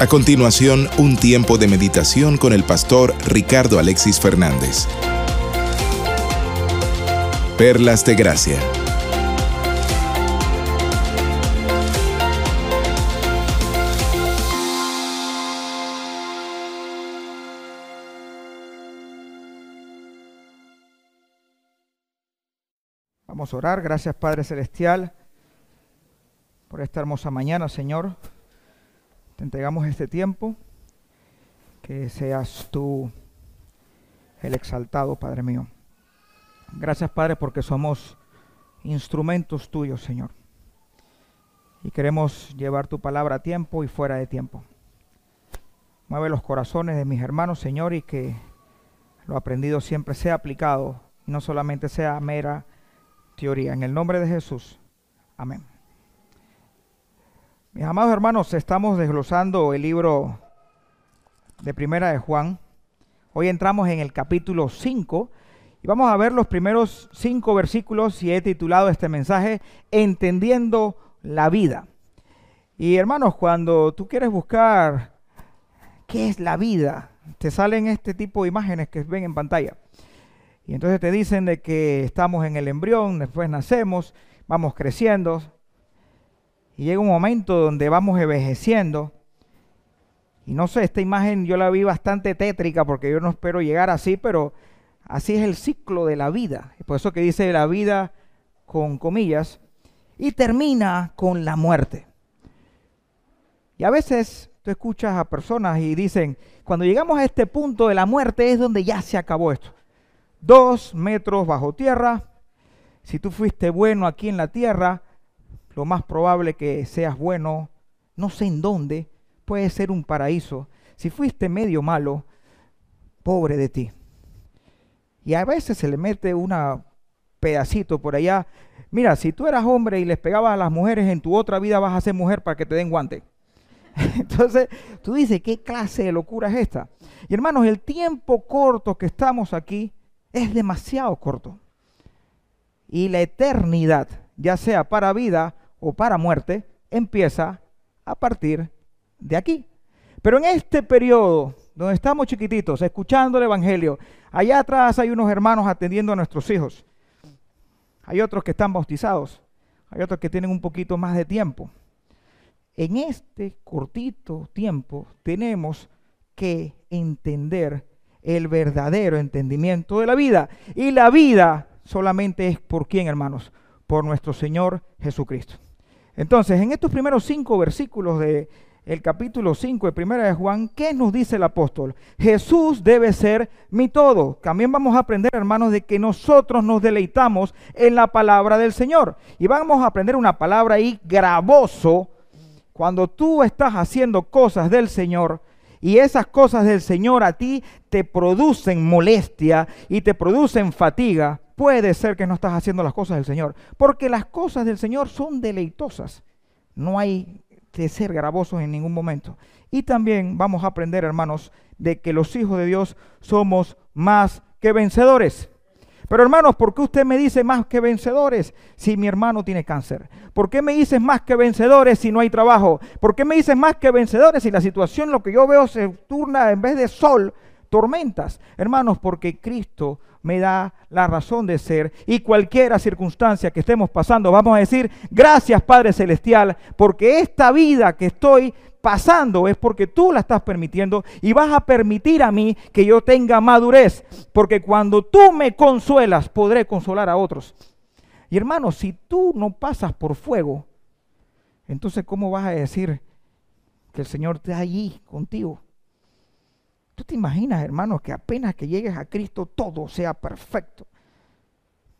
A continuación, un tiempo de meditación con el pastor Ricardo Alexis Fernández. Perlas de Gracia. Vamos a orar. Gracias Padre Celestial por esta hermosa mañana, Señor. Te entregamos este tiempo. Que seas tú el exaltado, Padre mío. Gracias, Padre, porque somos instrumentos tuyos, Señor. Y queremos llevar tu palabra a tiempo y fuera de tiempo. Mueve los corazones de mis hermanos, Señor, y que lo aprendido siempre sea aplicado y no solamente sea mera teoría. En el nombre de Jesús. Amén. Mis amados hermanos, estamos desglosando el libro de Primera de Juan. Hoy entramos en el capítulo 5 y vamos a ver los primeros cinco versículos y he titulado este mensaje Entendiendo la vida. Y hermanos, cuando tú quieres buscar qué es la vida, te salen este tipo de imágenes que ven en pantalla. Y entonces te dicen de que estamos en el embrión, después nacemos, vamos creciendo, y llega un momento donde vamos envejeciendo. Y no sé, esta imagen yo la vi bastante tétrica porque yo no espero llegar así, pero así es el ciclo de la vida. Por eso que dice la vida con comillas. Y termina con la muerte. Y a veces tú escuchas a personas y dicen, cuando llegamos a este punto de la muerte es donde ya se acabó esto. Dos metros bajo tierra. Si tú fuiste bueno aquí en la tierra, lo más probable que seas bueno, no sé en dónde, puede ser un paraíso. Si fuiste medio malo, pobre de ti. Y a veces se le mete un pedacito por allá. Mira, si tú eras hombre y les pegabas a las mujeres, en tu otra vida vas a ser mujer para que te den guante. Entonces, tú dices, ¿qué clase de locura es esta? Y hermanos, el tiempo corto que estamos aquí es demasiado corto. Y la eternidad, ya sea para vida o para muerte empieza a partir de aquí. Pero en este periodo donde estamos chiquititos, escuchando el Evangelio, allá atrás hay unos hermanos atendiendo a nuestros hijos. Hay otros que están bautizados, hay otros que tienen un poquito más de tiempo. En este cortito tiempo tenemos que entender el verdadero entendimiento de la vida. Y la vida solamente es por quién, hermanos? Por nuestro Señor Jesucristo. Entonces, en estos primeros cinco versículos del el capítulo 5 de Primera de Juan, ¿qué nos dice el apóstol? Jesús debe ser mi todo. También vamos a aprender, hermanos, de que nosotros nos deleitamos en la palabra del Señor. Y vamos a aprender una palabra ahí gravoso. Cuando tú estás haciendo cosas del Señor, y esas cosas del Señor a ti te producen molestia y te producen fatiga, puede ser que no estás haciendo las cosas del Señor, porque las cosas del Señor son deleitosas. No hay que ser gravosos en ningún momento. Y también vamos a aprender, hermanos, de que los hijos de Dios somos más que vencedores. Pero hermanos, ¿por qué usted me dice más que vencedores si mi hermano tiene cáncer? ¿Por qué me dices más que vencedores si no hay trabajo? ¿Por qué me dices más que vencedores si la situación, lo que yo veo, se turna en vez de sol, tormentas? Hermanos, porque Cristo me da la razón de ser y cualquiera circunstancia que estemos pasando, vamos a decir, gracias Padre Celestial, porque esta vida que estoy pasando es porque tú la estás permitiendo y vas a permitir a mí que yo tenga madurez, porque cuando tú me consuelas, podré consolar a otros. Y hermano, si tú no pasas por fuego, entonces ¿cómo vas a decir que el Señor está allí contigo? ¿Tú te imaginas, hermano, que apenas que llegues a Cristo todo sea perfecto?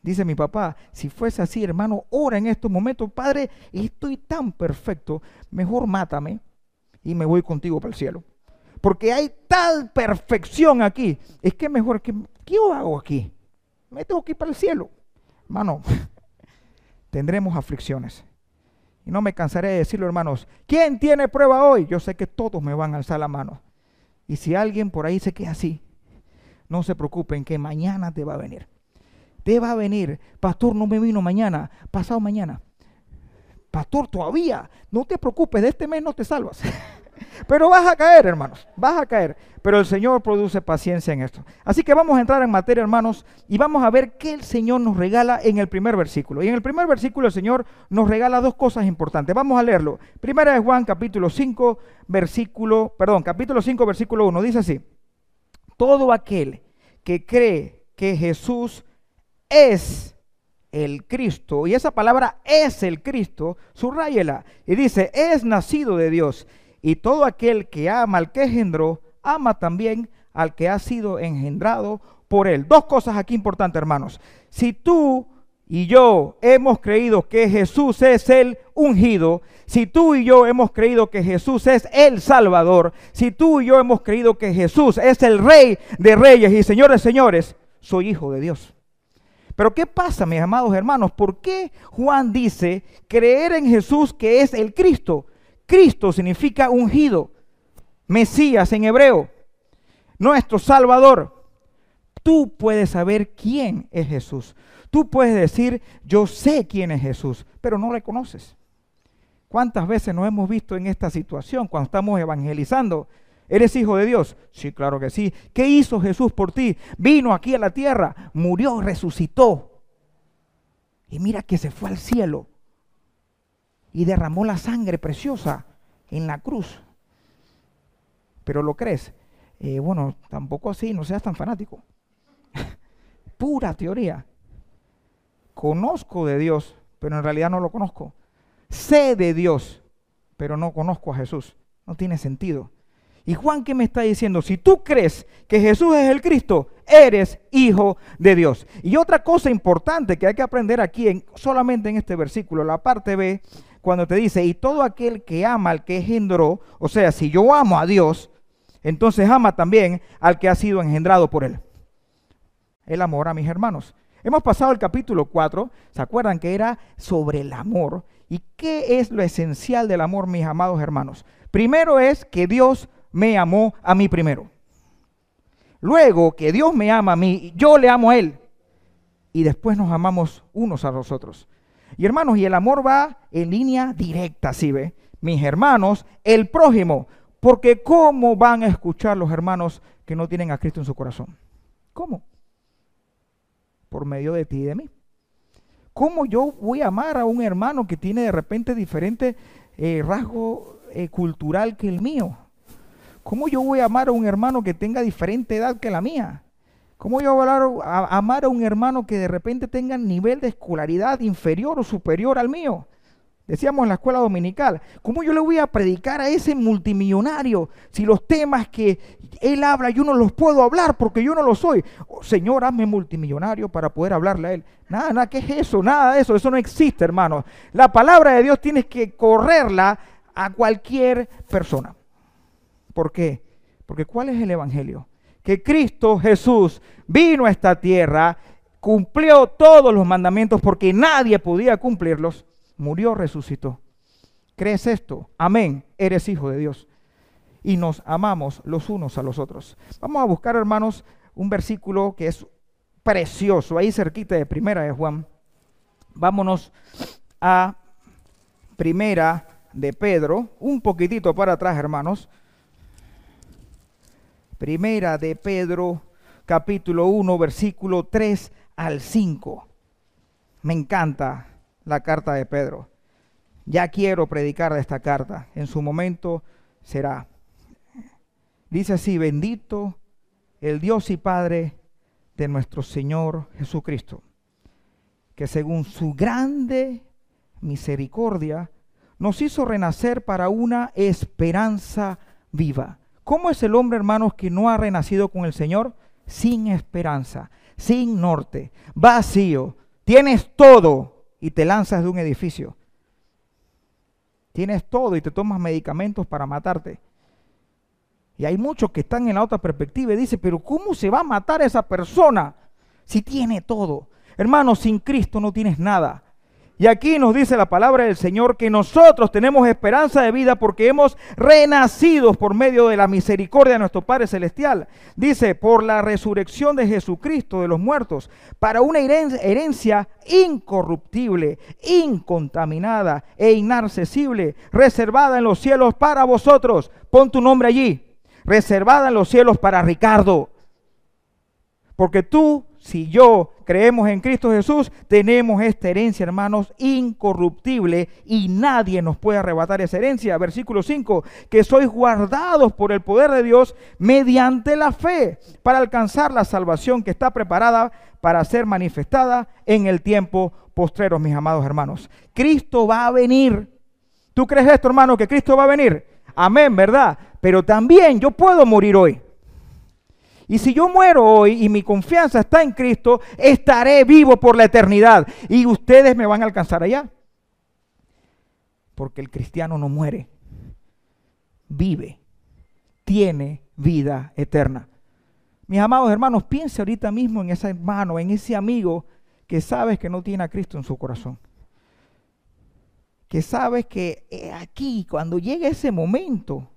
Dice mi papá, si fuese así, hermano, ora en estos momentos, Padre, estoy tan perfecto, mejor mátame y me voy contigo para el cielo. Porque hay tal perfección aquí. Es que mejor que, ¿qué yo hago aquí? Me tengo que ir para el cielo. Hermano, tendremos aflicciones. Y no me cansaré de decirlo, hermanos. ¿Quién tiene prueba hoy? Yo sé que todos me van a alzar la mano. Y si alguien por ahí se queda así, no se preocupen que mañana te va a venir. Te va a venir. Pastor, no me vino mañana, pasado mañana. Pastor, todavía, no te preocupes, de este mes no te salvas. Pero vas a caer, hermanos, vas a caer. Pero el Señor produce paciencia en esto. Así que vamos a entrar en materia, hermanos, y vamos a ver qué el Señor nos regala en el primer versículo. Y en el primer versículo el Señor nos regala dos cosas importantes. Vamos a leerlo. Primera de Juan, capítulo 5, versículo, perdón, capítulo 5, versículo 1. Dice así, todo aquel que cree que Jesús es el Cristo, y esa palabra es el Cristo, subrayela, y dice, es nacido de Dios, y todo aquel que ama al que engendró, ama también al que ha sido engendrado por él. Dos cosas aquí importantes, hermanos. Si tú y yo hemos creído que Jesús es el ungido, si tú y yo hemos creído que Jesús es el Salvador, si tú y yo hemos creído que Jesús es el Rey de Reyes y Señores, Señores, soy hijo de Dios. Pero ¿qué pasa, mis amados hermanos? ¿Por qué Juan dice creer en Jesús que es el Cristo? Cristo significa ungido, Mesías en hebreo, nuestro Salvador. Tú puedes saber quién es Jesús. Tú puedes decir, yo sé quién es Jesús, pero no le conoces. ¿Cuántas veces nos hemos visto en esta situación cuando estamos evangelizando? ¿Eres hijo de Dios? Sí, claro que sí. ¿Qué hizo Jesús por ti? Vino aquí a la tierra, murió, resucitó. Y mira que se fue al cielo y derramó la sangre preciosa en la cruz. Pero lo crees. Eh, bueno, tampoco así, no seas tan fanático. Pura teoría. Conozco de Dios, pero en realidad no lo conozco. Sé de Dios, pero no conozco a Jesús. No tiene sentido. Y Juan, ¿qué me está diciendo? Si tú crees que Jesús es el Cristo, eres hijo de Dios. Y otra cosa importante que hay que aprender aquí, en, solamente en este versículo, la parte B, cuando te dice, y todo aquel que ama al que engendró, o sea, si yo amo a Dios, entonces ama también al que ha sido engendrado por él. El amor a mis hermanos. Hemos pasado el capítulo 4, ¿se acuerdan que era sobre el amor? ¿Y qué es lo esencial del amor, mis amados hermanos? Primero es que Dios me amó a mí primero. Luego que Dios me ama a mí, yo le amo a Él. Y después nos amamos unos a los otros. Y hermanos, y el amor va en línea directa, ¿sí ve? Mis hermanos, el prójimo. Porque ¿cómo van a escuchar los hermanos que no tienen a Cristo en su corazón? ¿Cómo? Por medio de ti y de mí. ¿Cómo yo voy a amar a un hermano que tiene de repente diferente eh, rasgo eh, cultural que el mío? ¿Cómo yo voy a amar a un hermano que tenga diferente edad que la mía? ¿Cómo yo voy a, amar a un hermano que de repente tenga nivel de escolaridad inferior o superior al mío? Decíamos en la escuela dominical, ¿cómo yo le voy a predicar a ese multimillonario si los temas que él habla yo no los puedo hablar porque yo no lo soy? Oh, señor, hazme multimillonario para poder hablarle a él. Nada, nada, ¿qué es eso? Nada de eso, eso no existe, hermano. La palabra de Dios tienes que correrla a cualquier persona. ¿Por qué? Porque ¿cuál es el Evangelio? Que Cristo Jesús vino a esta tierra, cumplió todos los mandamientos porque nadie podía cumplirlos, murió, resucitó. ¿Crees esto? Amén. Eres hijo de Dios. Y nos amamos los unos a los otros. Vamos a buscar, hermanos, un versículo que es precioso, ahí cerquita de Primera de Juan. Vámonos a Primera de Pedro, un poquitito para atrás, hermanos. Primera de Pedro, capítulo 1, versículo 3 al 5. Me encanta la carta de Pedro. Ya quiero predicar de esta carta. En su momento será. Dice así, bendito el Dios y Padre de nuestro Señor Jesucristo, que según su grande misericordia nos hizo renacer para una esperanza viva ¿Cómo es el hombre, hermanos, que no ha renacido con el Señor? Sin esperanza, sin norte, vacío. Tienes todo y te lanzas de un edificio. Tienes todo y te tomas medicamentos para matarte. Y hay muchos que están en la otra perspectiva y dicen, pero ¿cómo se va a matar a esa persona si tiene todo? Hermanos, sin Cristo no tienes nada. Y aquí nos dice la palabra del Señor que nosotros tenemos esperanza de vida porque hemos renacido por medio de la misericordia de nuestro Padre Celestial. Dice, por la resurrección de Jesucristo de los muertos, para una herencia incorruptible, incontaminada e inaccesible, reservada en los cielos para vosotros. Pon tu nombre allí. Reservada en los cielos para Ricardo. Porque tú si yo creemos en Cristo Jesús, tenemos esta herencia, hermanos, incorruptible y nadie nos puede arrebatar esa herencia. Versículo 5, que sois guardados por el poder de Dios mediante la fe para alcanzar la salvación que está preparada para ser manifestada en el tiempo postrero, mis amados hermanos. Cristo va a venir. ¿Tú crees esto, hermano, que Cristo va a venir? Amén, ¿verdad? Pero también yo puedo morir hoy. Y si yo muero hoy y mi confianza está en Cristo, estaré vivo por la eternidad. Y ustedes me van a alcanzar allá. Porque el cristiano no muere, vive, tiene vida eterna. Mis amados hermanos, piense ahorita mismo en ese hermano, en ese amigo que sabes que no tiene a Cristo en su corazón. Que sabes que eh, aquí, cuando llegue ese momento,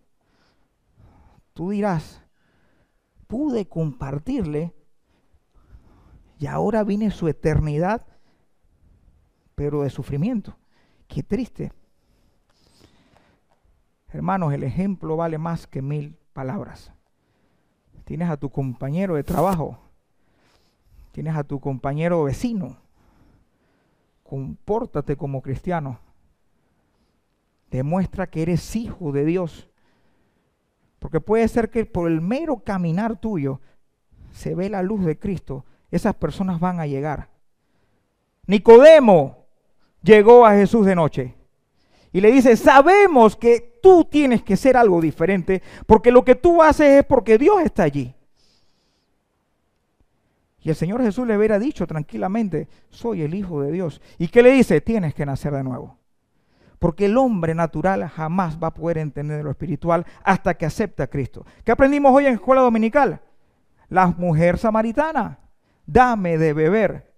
tú dirás, pude compartirle y ahora viene su eternidad, pero de sufrimiento. Qué triste. Hermanos, el ejemplo vale más que mil palabras. Tienes a tu compañero de trabajo, tienes a tu compañero vecino. Compórtate como cristiano. Demuestra que eres hijo de Dios. Porque puede ser que por el mero caminar tuyo se ve la luz de Cristo. Esas personas van a llegar. Nicodemo llegó a Jesús de noche y le dice, sabemos que tú tienes que ser algo diferente porque lo que tú haces es porque Dios está allí. Y el Señor Jesús le hubiera dicho tranquilamente, soy el Hijo de Dios. ¿Y qué le dice? Tienes que nacer de nuevo. Porque el hombre natural jamás va a poder entender lo espiritual hasta que acepta a Cristo. ¿Qué aprendimos hoy en escuela dominical? La mujer samaritana, dame de beber.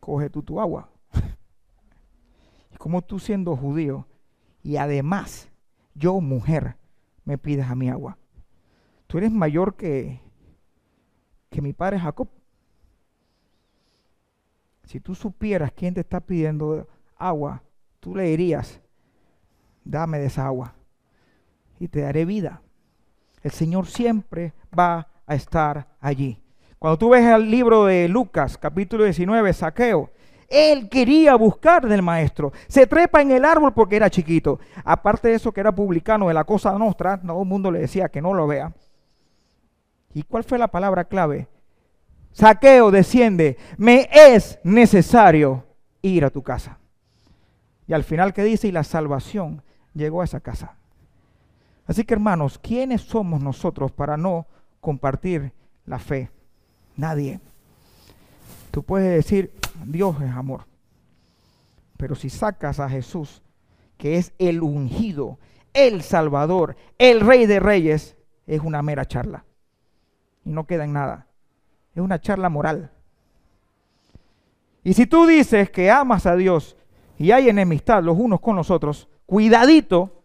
Coge tú tu agua. Como tú siendo judío y además yo mujer me pides a mi agua. Tú eres mayor que, que mi padre Jacob. Si tú supieras quién te está pidiendo agua, tú le dirías, dame de esa agua y te daré vida. El Señor siempre va a estar allí. Cuando tú ves el libro de Lucas, capítulo 19, Saqueo, él quería buscar del maestro. Se trepa en el árbol porque era chiquito. Aparte de eso, que era publicano de la cosa nuestra, todo el mundo le decía que no lo vea. ¿Y cuál fue la palabra clave? Saqueo desciende. Me es necesario ir a tu casa. Y al final, ¿qué dice? Y la salvación llegó a esa casa. Así que hermanos, ¿quiénes somos nosotros para no compartir la fe? Nadie. Tú puedes decir, Dios es amor. Pero si sacas a Jesús, que es el ungido, el Salvador, el Rey de Reyes, es una mera charla. Y no queda en nada. Es una charla moral. Y si tú dices que amas a Dios y hay enemistad los unos con los otros, cuidadito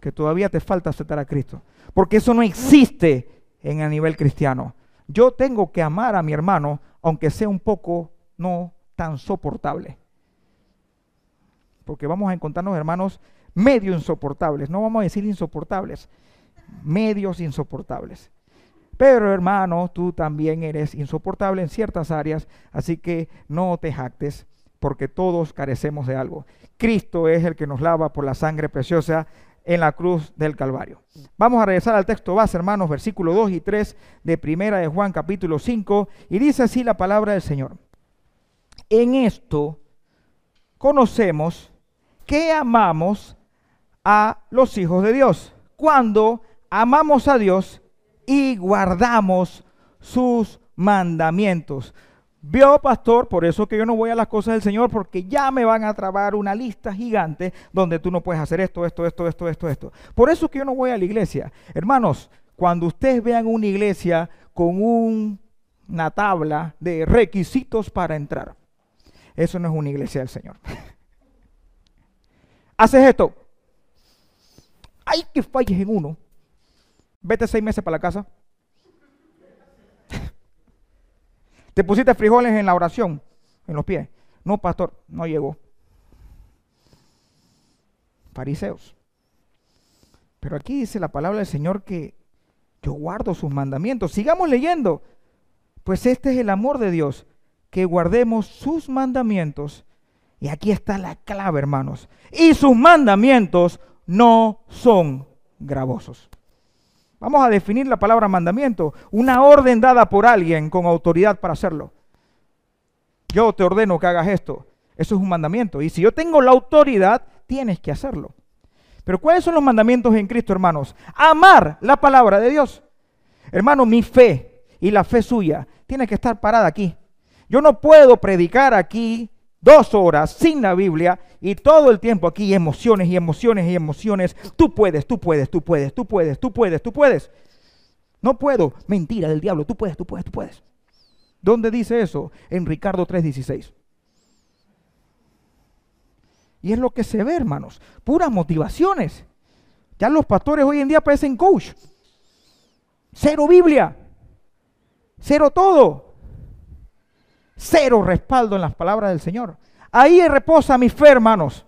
que todavía te falta aceptar a Cristo. Porque eso no existe en el nivel cristiano. Yo tengo que amar a mi hermano, aunque sea un poco no tan soportable. Porque vamos a encontrarnos hermanos medio insoportables, no vamos a decir insoportables, medios insoportables. Pero hermano, tú también eres insoportable en ciertas áreas, así que no te jactes porque todos carecemos de algo. Cristo es el que nos lava por la sangre preciosa en la cruz del Calvario. Vamos a regresar al texto base, hermanos, versículos 2 y 3 de Primera de Juan capítulo 5, y dice así la palabra del Señor. En esto conocemos que amamos a los hijos de Dios, cuando amamos a Dios y guardamos sus mandamientos. Vio, pastor, por eso que yo no voy a las cosas del Señor, porque ya me van a trabar una lista gigante donde tú no puedes hacer esto, esto, esto, esto, esto, esto. Por eso que yo no voy a la iglesia. Hermanos, cuando ustedes vean una iglesia con una tabla de requisitos para entrar, Eso no es una iglesia del Señor. Haces esto. Hay que falles en uno. Vete seis meses para la casa. Te pusiste frijoles en la oración, en los pies. No, pastor, no llegó. Fariseos. Pero aquí dice la palabra del Señor que yo guardo sus mandamientos. Sigamos leyendo. Pues este es el amor de Dios, que guardemos sus mandamientos. Y aquí está la clave, hermanos. Y sus mandamientos no son gravosos. Vamos a definir la palabra mandamiento. Una orden dada por alguien con autoridad para hacerlo. Yo te ordeno que hagas esto. Eso es un mandamiento. Y si yo tengo la autoridad, tienes que hacerlo. Pero ¿cuáles son los mandamientos en Cristo, hermanos? Amar la palabra de Dios. Hermano, mi fe y la fe suya tiene que estar parada aquí. Yo no puedo predicar aquí dos horas sin la Biblia y todo el tiempo aquí emociones y emociones y emociones. Tú puedes, tú puedes, tú puedes, tú puedes, tú puedes, tú puedes. No puedo. Mentira del diablo. Tú puedes, tú puedes, tú puedes. ¿Dónde dice eso? En Ricardo 3:16. Y es lo que se ve, hermanos. Puras motivaciones. Ya los pastores hoy en día parecen coach. Cero Biblia. Cero todo. Cero respaldo en las palabras del Señor. Ahí reposa mi fe, hermanos.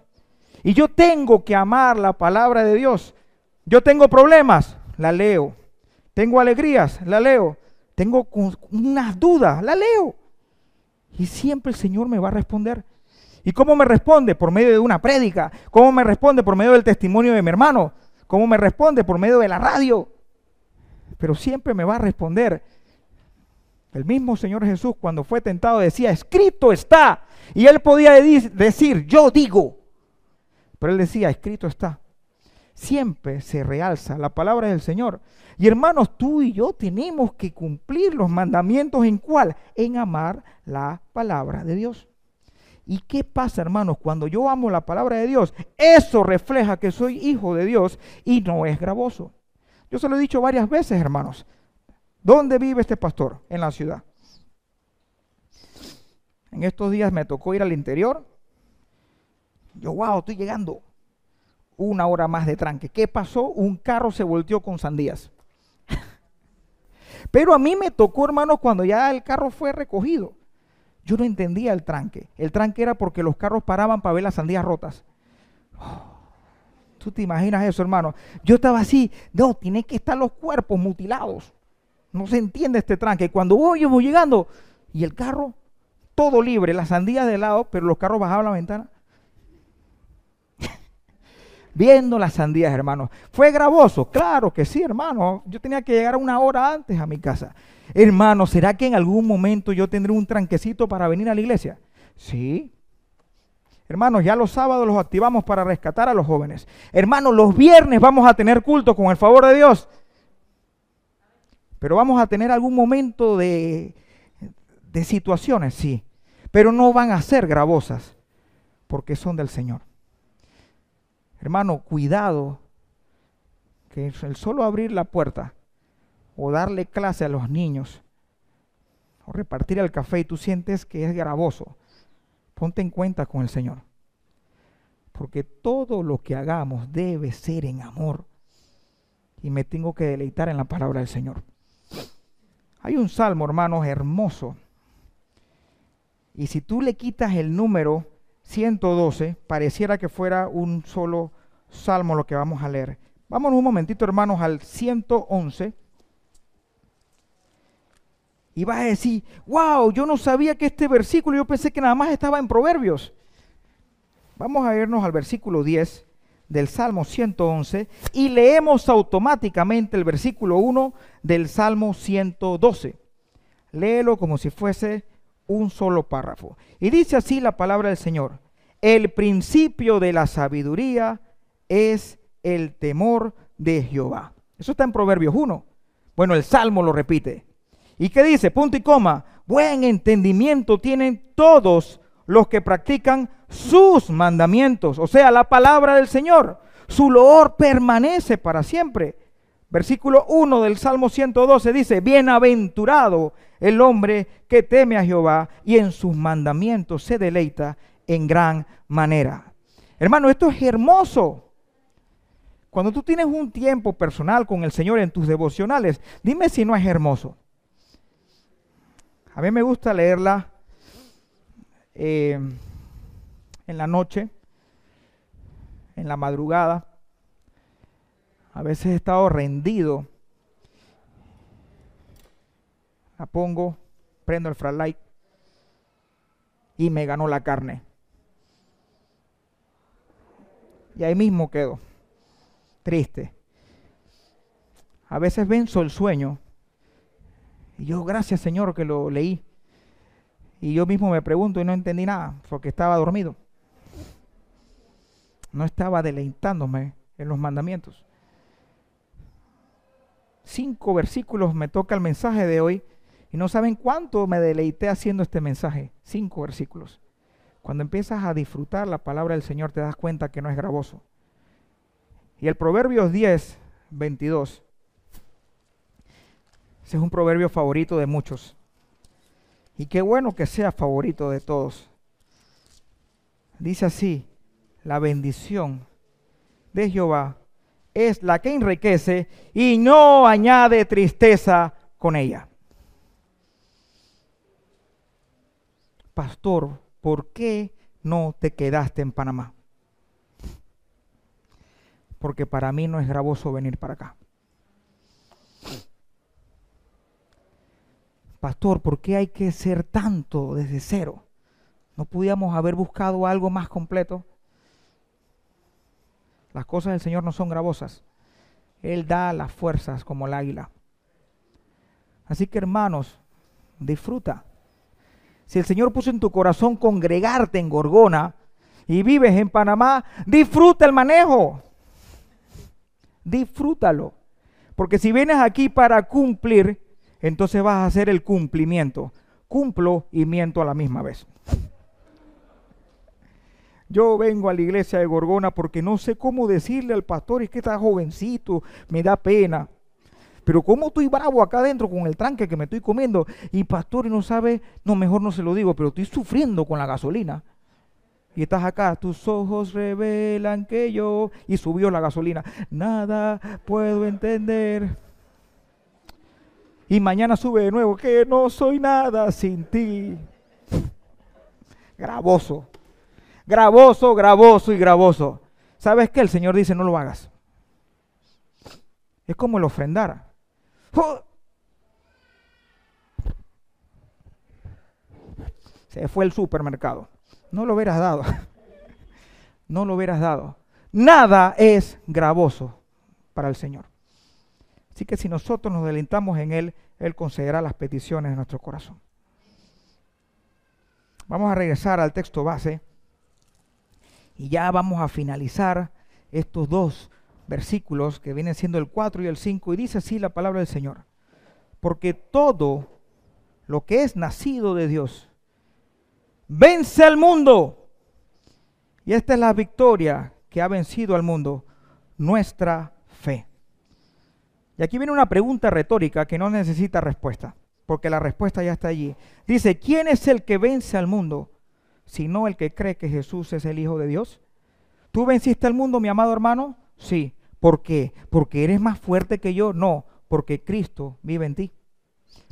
Y yo tengo que amar la palabra de Dios. Yo tengo problemas, la leo. Tengo alegrías, la leo. Tengo unas dudas, la leo. Y siempre el Señor me va a responder. ¿Y cómo me responde? Por medio de una prédica. ¿Cómo me responde? Por medio del testimonio de mi hermano. ¿Cómo me responde? Por medio de la radio. Pero siempre me va a responder. El mismo Señor Jesús cuando fue tentado decía, escrito está. Y él podía decir, yo digo. Pero él decía, escrito está. Siempre se realza la palabra del Señor. Y hermanos, tú y yo tenemos que cumplir los mandamientos en cuál? En amar la palabra de Dios. ¿Y qué pasa, hermanos? Cuando yo amo la palabra de Dios, eso refleja que soy hijo de Dios y no es gravoso. Yo se lo he dicho varias veces, hermanos. ¿Dónde vive este pastor? En la ciudad. En estos días me tocó ir al interior. Yo, wow, estoy llegando. Una hora más de tranque. ¿Qué pasó? Un carro se volteó con sandías. Pero a mí me tocó, hermanos, cuando ya el carro fue recogido. Yo no entendía el tranque. El tranque era porque los carros paraban para ver las sandías rotas. Tú te imaginas eso, hermano. Yo estaba así, no, tienen que estar los cuerpos mutilados. No se entiende este tranque. Cuando voy, voy llegando y el carro, todo libre, las sandías de lado, pero los carros bajaban la ventana. Viendo las sandías, hermano. ¿Fue gravoso? Claro que sí, hermano. Yo tenía que llegar una hora antes a mi casa. Hermano, ¿será que en algún momento yo tendré un tranquecito para venir a la iglesia? Sí. Hermanos, ya los sábados los activamos para rescatar a los jóvenes. Hermanos, los viernes vamos a tener culto con el favor de Dios. Pero vamos a tener algún momento de, de situaciones, sí. Pero no van a ser gravosas porque son del Señor. Hermano, cuidado que el solo abrir la puerta o darle clase a los niños o repartir el café y tú sientes que es gravoso, ponte en cuenta con el Señor. Porque todo lo que hagamos debe ser en amor. Y me tengo que deleitar en la palabra del Señor. Hay un salmo, hermanos, hermoso. Y si tú le quitas el número 112, pareciera que fuera un solo salmo lo que vamos a leer. Vámonos un momentito, hermanos, al 111. Y vas a decir, wow, yo no sabía que este versículo, yo pensé que nada más estaba en Proverbios. Vamos a irnos al versículo 10 del Salmo 111 y leemos automáticamente el versículo 1 del Salmo 112. Léelo como si fuese un solo párrafo. Y dice así la palabra del Señor. El principio de la sabiduría es el temor de Jehová. Eso está en Proverbios 1. Bueno, el Salmo lo repite. ¿Y qué dice? Punto y coma. Buen entendimiento tienen todos los que practican sus mandamientos, o sea, la palabra del Señor. Su loor permanece para siempre. Versículo 1 del Salmo 112 dice, bienaventurado el hombre que teme a Jehová y en sus mandamientos se deleita en gran manera. Hermano, esto es hermoso. Cuando tú tienes un tiempo personal con el Señor en tus devocionales, dime si no es hermoso. A mí me gusta leerla eh, en la noche, en la madrugada. A veces he estado rendido. La pongo, prendo el flashlight y me ganó la carne. Y ahí mismo quedo, triste. A veces venzo el sueño. Y yo, gracias Señor que lo leí. Y yo mismo me pregunto y no entendí nada porque estaba dormido. No estaba deleitándome en los mandamientos cinco versículos me toca el mensaje de hoy y no saben cuánto me deleité haciendo este mensaje. Cinco versículos. Cuando empiezas a disfrutar la palabra del Señor te das cuenta que no es gravoso. Y el Proverbios 10, 22. Ese es un proverbio favorito de muchos. Y qué bueno que sea favorito de todos. Dice así, la bendición de Jehová es la que enriquece y no añade tristeza con ella. Pastor, ¿por qué no te quedaste en Panamá? Porque para mí no es gravoso venir para acá. Pastor, ¿por qué hay que ser tanto desde cero? ¿No podíamos haber buscado algo más completo? Las cosas del Señor no son gravosas. Él da las fuerzas como el águila. Así que hermanos, disfruta. Si el Señor puso en tu corazón congregarte en Gorgona y vives en Panamá, disfruta el manejo. Disfrútalo. Porque si vienes aquí para cumplir, entonces vas a hacer el cumplimiento. Cumplo y miento a la misma vez. Yo vengo a la iglesia de Gorgona porque no sé cómo decirle al pastor, es que está jovencito, me da pena. Pero como estoy bravo acá adentro con el tranque que me estoy comiendo y pastor no sabe, no, mejor no se lo digo, pero estoy sufriendo con la gasolina. Y estás acá, tus ojos revelan que yo... Y subió la gasolina. Nada puedo entender. Y mañana sube de nuevo, que no soy nada sin ti. Gravoso gravoso, gravoso y gravoso. ¿Sabes qué? El Señor dice, no lo hagas. Es como el ofrendar. Se fue el supermercado. No lo hubieras dado. No lo hubieras dado. Nada es gravoso para el Señor. Así que si nosotros nos delintamos en Él, Él concederá las peticiones de nuestro corazón. Vamos a regresar al texto base y ya vamos a finalizar estos dos versículos que vienen siendo el 4 y el 5. Y dice así la palabra del Señor. Porque todo lo que es nacido de Dios vence al mundo. Y esta es la victoria que ha vencido al mundo, nuestra fe. Y aquí viene una pregunta retórica que no necesita respuesta, porque la respuesta ya está allí. Dice, ¿quién es el que vence al mundo? Sino el que cree que Jesús es el Hijo de Dios? ¿Tú venciste al mundo, mi amado hermano? Sí. ¿Por qué? ¿Porque eres más fuerte que yo? No, porque Cristo vive en ti.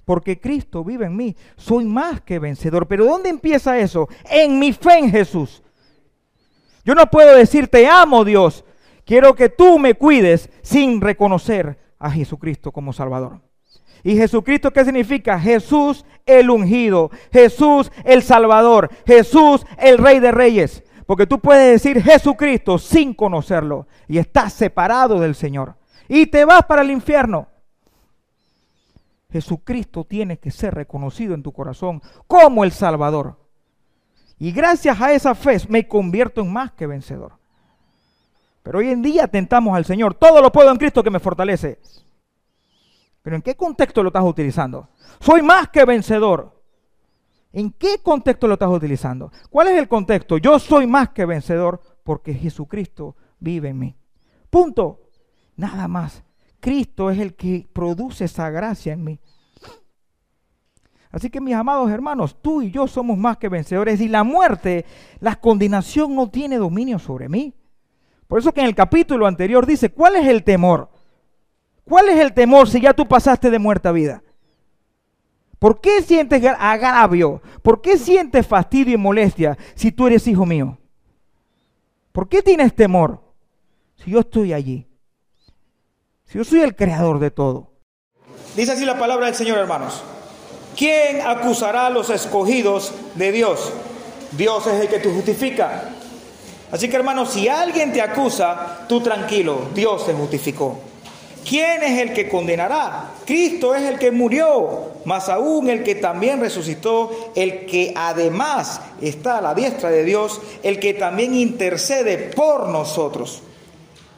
Porque Cristo vive en mí. Soy más que vencedor. Pero ¿dónde empieza eso? En mi fe en Jesús. Yo no puedo decir te amo Dios. Quiero que tú me cuides sin reconocer a Jesucristo como Salvador. ¿Y Jesucristo qué significa? Jesús el ungido, Jesús el Salvador, Jesús el Rey de Reyes. Porque tú puedes decir Jesucristo sin conocerlo y estás separado del Señor y te vas para el infierno. Jesucristo tiene que ser reconocido en tu corazón como el Salvador. Y gracias a esa fe me convierto en más que vencedor. Pero hoy en día tentamos al Señor. Todo lo puedo en Cristo que me fortalece. Pero ¿en qué contexto lo estás utilizando? Soy más que vencedor. ¿En qué contexto lo estás utilizando? ¿Cuál es el contexto? Yo soy más que vencedor porque Jesucristo vive en mí. Punto. Nada más. Cristo es el que produce esa gracia en mí. Así que mis amados hermanos, tú y yo somos más que vencedores y la muerte, la condenación no tiene dominio sobre mí. Por eso que en el capítulo anterior dice, ¿cuál es el temor? ¿Cuál es el temor si ya tú pasaste de muerta vida? ¿Por qué sientes agravio? ¿Por qué sientes fastidio y molestia si tú eres hijo mío? ¿Por qué tienes temor si yo estoy allí? Si yo soy el creador de todo. Dice así la palabra del Señor, hermanos. ¿Quién acusará a los escogidos de Dios? Dios es el que te justifica. Así que hermanos, si alguien te acusa, tú tranquilo, Dios te justificó. ¿Quién es el que condenará? Cristo es el que murió, más aún el que también resucitó, el que además está a la diestra de Dios, el que también intercede por nosotros.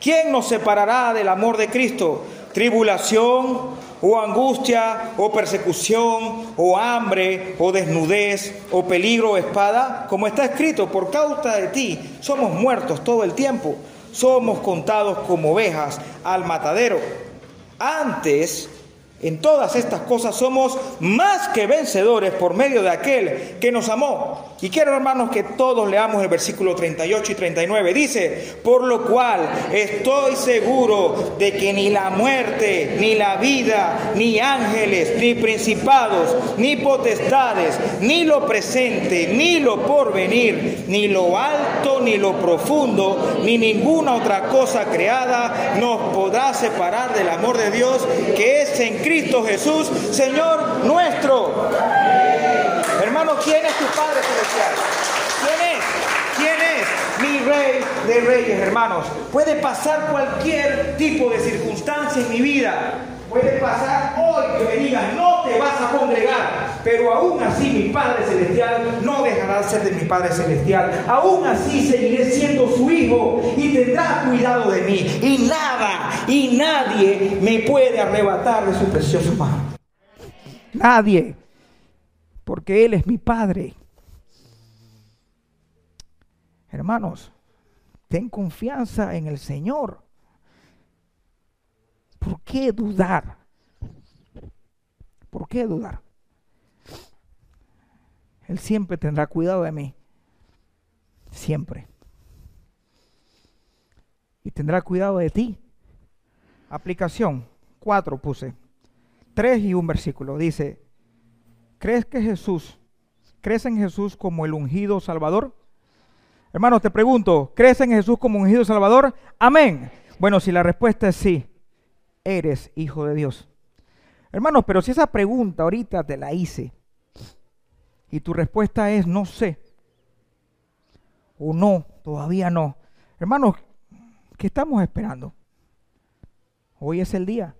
¿Quién nos separará del amor de Cristo? Tribulación o angustia o persecución o hambre o desnudez o peligro o espada, como está escrito, por causa de ti somos muertos todo el tiempo, somos contados como ovejas al matadero. Antes en todas estas cosas somos más que vencedores por medio de aquel que nos amó. Y quiero hermanos que todos leamos el versículo 38 y 39. Dice, por lo cual estoy seguro de que ni la muerte, ni la vida, ni ángeles, ni principados, ni potestades, ni lo presente, ni lo porvenir, ni lo alto, ni lo profundo, ni ninguna otra cosa creada nos podrá separar del amor de Dios que es en Cristo Cristo Jesús, Señor nuestro. Hermano, ¿quién es tu Padre Celestial? ¿Quién es? ¿Quién es? Mi Rey de Reyes, hermanos. Puede pasar cualquier tipo de circunstancia en mi vida. Puede pasar hoy que me digan, no te vas a congregar, pero aún así mi Padre Celestial no dejará de ser de mi Padre Celestial. Aún así seguiré siendo su hijo y tendrá cuidado de mí. Me puede arrebatar de su precioso mano. Nadie, porque Él es mi Padre. Hermanos, ten confianza en el Señor. ¿Por qué dudar? ¿Por qué dudar? Él siempre tendrá cuidado de mí. Siempre. Y tendrá cuidado de ti. Aplicación. Cuatro puse. Tres y un versículo. Dice, ¿crees que Jesús, crees en Jesús como el ungido Salvador? Hermanos, te pregunto, ¿crees en Jesús como ungido Salvador? Amén. Bueno, si la respuesta es sí, eres hijo de Dios. Hermanos, pero si esa pregunta ahorita te la hice, y tu respuesta es no sé, o no, todavía no. Hermanos, ¿qué estamos esperando? Hoy es el día.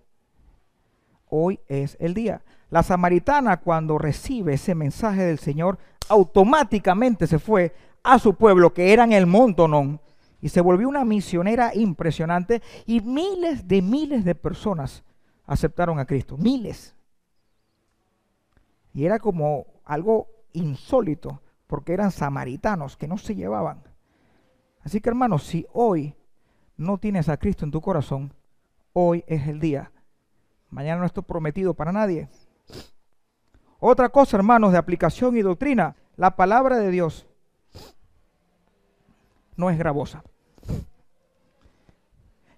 Hoy es el día. La samaritana cuando recibe ese mensaje del Señor, automáticamente se fue a su pueblo, que era en el Montonón, y se volvió una misionera impresionante, y miles de miles de personas aceptaron a Cristo, miles. Y era como algo insólito, porque eran samaritanos que no se llevaban. Así que hermanos, si hoy no tienes a Cristo en tu corazón, hoy es el día. Mañana no estoy prometido para nadie. Otra cosa, hermanos, de aplicación y doctrina, la palabra de Dios no es gravosa.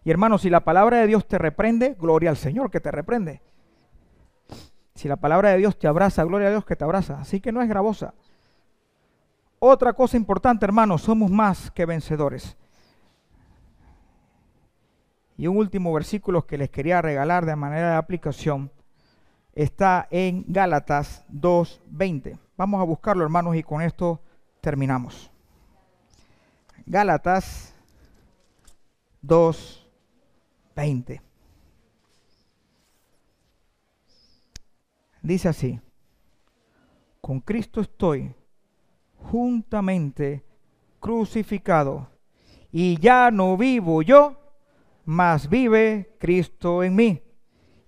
Y hermanos, si la palabra de Dios te reprende, gloria al Señor que te reprende. Si la palabra de Dios te abraza, gloria a Dios que te abraza. Así que no es gravosa. Otra cosa importante, hermanos, somos más que vencedores. Y un último versículo que les quería regalar de manera de aplicación está en Gálatas 2.20. Vamos a buscarlo, hermanos, y con esto terminamos. Gálatas 2.20. Dice así, con Cristo estoy juntamente crucificado y ya no vivo yo, mas vive Cristo en mí.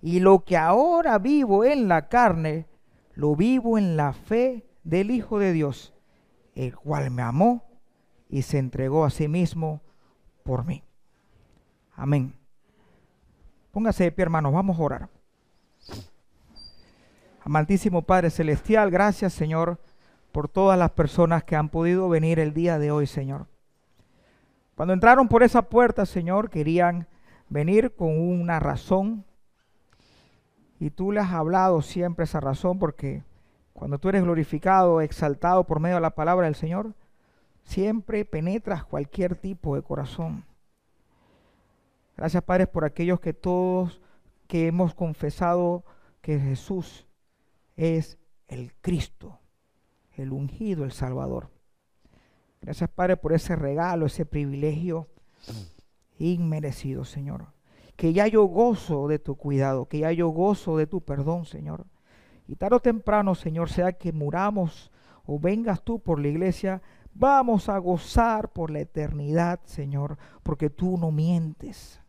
Y lo que ahora vivo en la carne, lo vivo en la fe del Hijo de Dios, el cual me amó y se entregó a sí mismo por mí. Amén. Póngase de pie, hermanos, vamos a orar. Amantísimo Padre Celestial, gracias, Señor, por todas las personas que han podido venir el día de hoy, Señor. Cuando entraron por esa puerta, Señor, querían venir con una razón. Y tú les has hablado siempre esa razón porque cuando tú eres glorificado, exaltado por medio de la palabra del Señor, siempre penetras cualquier tipo de corazón. Gracias, Padre, por aquellos que todos que hemos confesado que Jesús es el Cristo, el ungido, el Salvador. Gracias, Padre, por ese regalo, ese privilegio inmerecido, Señor. Que ya yo gozo de tu cuidado, que ya yo gozo de tu perdón, Señor. Y tarde o temprano, Señor, sea que muramos o vengas tú por la iglesia, vamos a gozar por la eternidad, Señor, porque tú no mientes.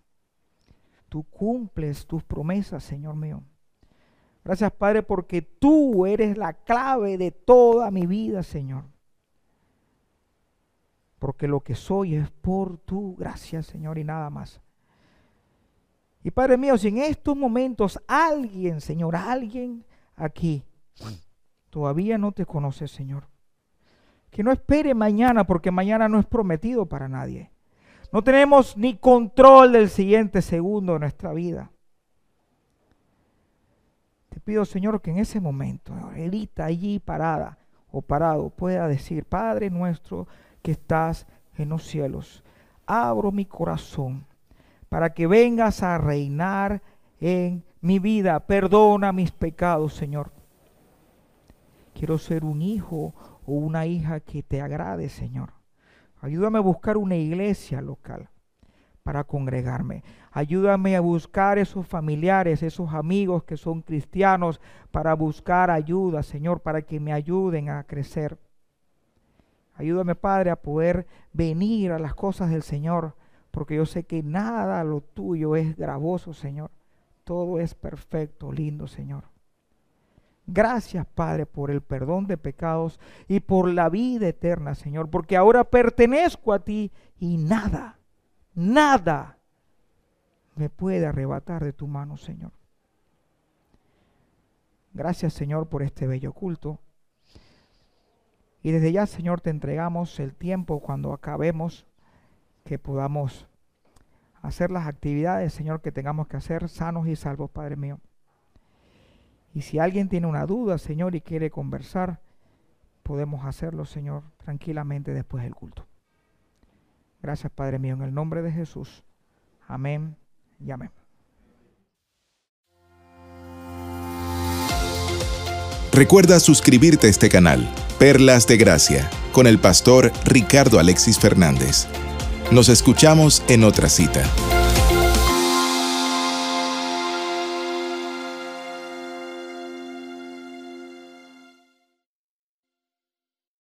Tú cumples tus promesas, Señor mío. Gracias, Padre, porque tú eres la clave de toda mi vida, Señor. Porque lo que soy es por tu gracia, Señor, y nada más. Y Padre mío, si en estos momentos alguien, Señor, alguien aquí todavía no te conoce, Señor, que no espere mañana, porque mañana no es prometido para nadie. No tenemos ni control del siguiente segundo de nuestra vida. Te pido, Señor, que en ese momento, ahorita allí parada o parado, pueda decir, Padre nuestro que estás en los cielos, abro mi corazón para que vengas a reinar en mi vida. Perdona mis pecados, Señor. Quiero ser un hijo o una hija que te agrade, Señor. Ayúdame a buscar una iglesia local para congregarme. Ayúdame a buscar esos familiares, esos amigos que son cristianos, para buscar ayuda, Señor, para que me ayuden a crecer. Ayúdame, Padre, a poder venir a las cosas del Señor, porque yo sé que nada lo tuyo es gravoso, Señor. Todo es perfecto, lindo, Señor. Gracias, Padre, por el perdón de pecados y por la vida eterna, Señor, porque ahora pertenezco a ti y nada, nada me puede arrebatar de tu mano, Señor. Gracias, Señor, por este bello culto. Y desde ya, Señor, te entregamos el tiempo cuando acabemos, que podamos hacer las actividades, Señor, que tengamos que hacer sanos y salvos, Padre mío. Y si alguien tiene una duda, Señor, y quiere conversar, podemos hacerlo, Señor, tranquilamente después del culto. Gracias, Padre mío, en el nombre de Jesús. Amén y amén. Recuerda suscribirte a este canal, Perlas de Gracia, con el pastor Ricardo Alexis Fernández. Nos escuchamos en otra cita.